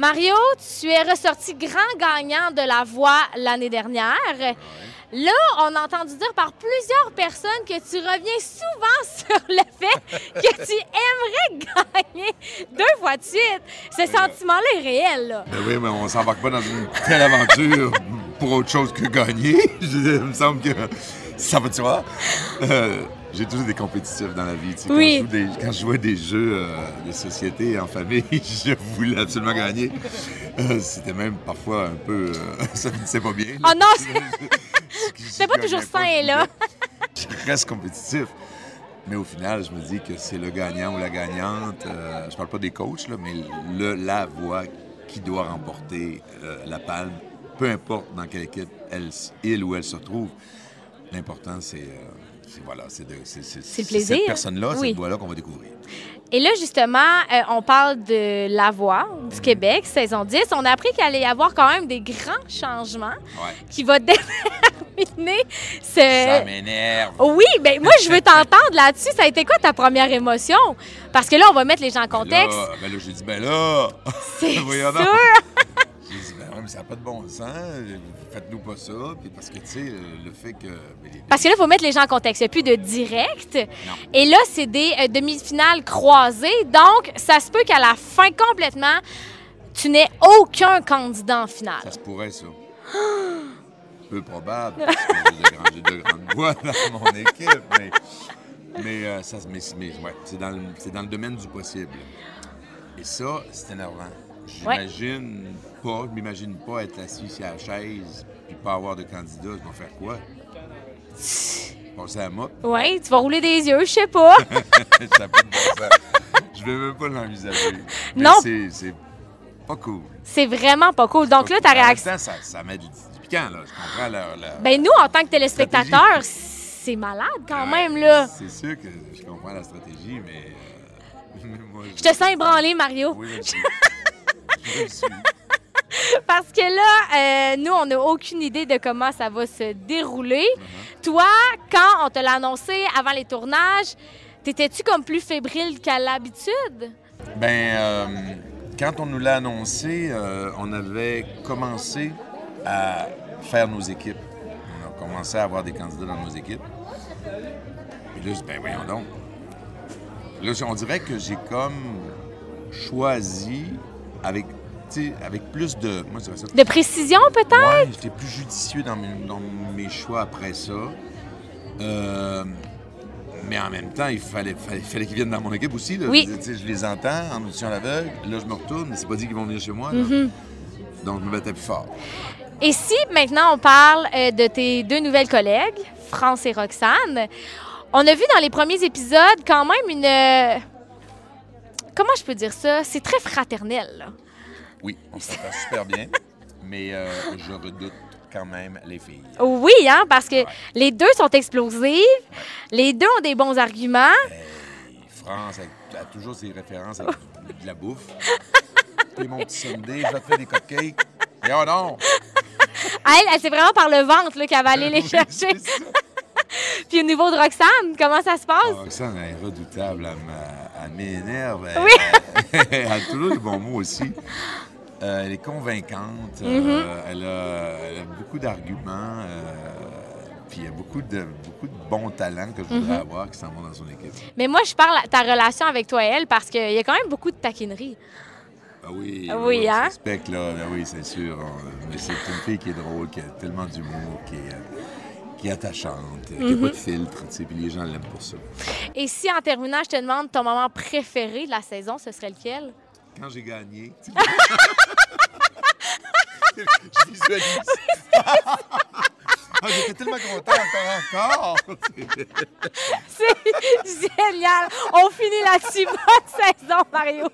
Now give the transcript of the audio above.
Mario, tu es ressorti grand gagnant de la voix l'année dernière. Là, on a entendu dire par plusieurs personnes que tu reviens souvent sur le fait que tu aimerais gagner deux fois de suite. Ce sentiment-là est réel. Là. Ben oui, mais on s'embarque pas dans une telle aventure pour autre chose que gagner. Il me semble que ça va, tu vois? Euh, j'ai toujours des compétitifs dans la vie. tu sais. Quand, je des, quand je jouais des jeux euh, de société en famille, je voulais absolument gagner. Euh, C'était même parfois un peu... ça finissait pas bien. Oh non, c'est pas toujours sain, là. Je reste compétitif. Mais au final, je me dis que c'est le gagnant ou la gagnante. je parle pas des coachs, là, mais le, la voix qui doit remporter la palme, peu importe dans quelle équipe elle, il ou elle se retrouve. L'important, c'est euh, c'est- voilà, c'est cette personne-là, Oui. cette voix-là qu'on va découvrir. Et là, justement, euh, on parle de La Voix du Québec, saison 10. On a appris qu'il allait y avoir quand même des grands changements Ouais. qui vont déterminer Ça ce... m'énerve. Oui, ben moi, je veux t'entendre là-dessus. Ça a été quoi ta première émotion? Parce que là, on va mettre les gens en contexte. Là, ben là, j'ai dit, ben là, C'est sûr! Ça n'a pas de bon sens. Faites-nous pas ça. Puis parce que, tu sais, le fait que. ben, les- Parce que là, il faut mettre les gens en contexte. Il n'y a plus de direct. Non. Et là, c'est des euh, demi-finales croisées. Donc, ça se peut qu'à la fin, complètement, tu n'aies aucun candidat en finale. Ça se pourrait, ça. Peu probable, parce que j'ai de, grandes voix dans mon équipe, mais, mais, euh, ça, se- ouais, c'est dans, le- c'est dans le domaine du possible. Et ça, c'est énervant. J'imagine pas, je m'imagine pas être assis sur la chaise puis pas avoir de candidat. Je vais faire quoi? Passer à mop? Oui, tu vas rouler des yeux, je sais pas. Ça sens. Je vais même pas l'envisager. Non. c'est- pas cool. c'est vraiment pas cool. Donc là, ta réaction. ça, ça met du, du piquant, là. Je comprends leur... leur- Ben nous, en tant que téléspectateurs, c'est malade quand Ouais, même, là. C'est sûr que je comprends la stratégie, mais. euh, moi, Je te sens ébranlé, Mario. Oui, je Parce que là, euh, nous, on n'a aucune idée de comment ça va se dérouler. Toi, quand on te l'a annoncé avant les tournages, t'étais-tu comme plus fébrile qu'à l'habitude? Ben, euh, quand on nous l'a annoncé, euh, on avait commencé à faire nos équipes. On a commencé à avoir des candidats dans nos équipes. Et là, ben voyons donc. Là, on dirait que j'ai comme choisi avec, avec plus de. Moi, ça. De précision, peut-être? Ouais, j'étais plus judicieux dans mes, dans mes choix après ça. Euh, mais en même temps, il fallait, fallait, fallait qu'ils viennent dans mon équipe aussi. là. Oui. Je, les entends en audition à l'aveugle. Là, je me retourne, mais c'est pas dit qu'ils vont venir chez moi. Mm-hmm. Donc, je me battais plus fort. Et si maintenant on parle euh, de tes deux nouvelles collègues, France et Roxane, on a vu dans les premiers épisodes quand même une... Comment je peux dire ça? C'est très fraternel. là. Oui, on s'entend super bien, mais euh, je redoute quand même les filles. Oui, hein, parce que Ouais. les deux sont explosives, les deux ont des bons arguments. France elle a toujours ses références avec de la bouffe. T'es mon petit Sunday, je vais te faire des cupcakes. Et oh non! Elle, elle, c'est vraiment par le ventre là, qu'elle va aller les Oui, chercher. c'est ça. Puis au niveau de Roxane, comment ça se passe? Ah, Roxane, elle est redoutable, elle m'énerve. Elle, Oui. elle a toujours des bons mots aussi. Euh, elle est convaincante, euh, Mm-hmm. elle, a, beaucoup d'arguments, euh, puis il y a beaucoup de, beaucoup de bons talents que je voudrais Mm-hmm. avoir qui s'en vont dans son équipe. Mais moi, je parle de ta relation avec toi et elle parce qu'il y a quand même beaucoup de taquinerie. Ah oui, Ah oui, hein? se respecte, là. Ah oui, c'est sûr. Mais c'est une fille qui est drôle, qui a tellement d'humour, qui est, qui est attachante, qui n'a Mm-hmm. pas de filtre, tu sais, puis les gens l'aiment pour ça. Et si en terminant, je te demande ton moment préféré de la saison, ce serait lequel? Quand j'ai gagné. je visualise. Ah, J'étais tellement content encore, encore. C'est génial! On finit là-dessus. Bonne saison, Mario!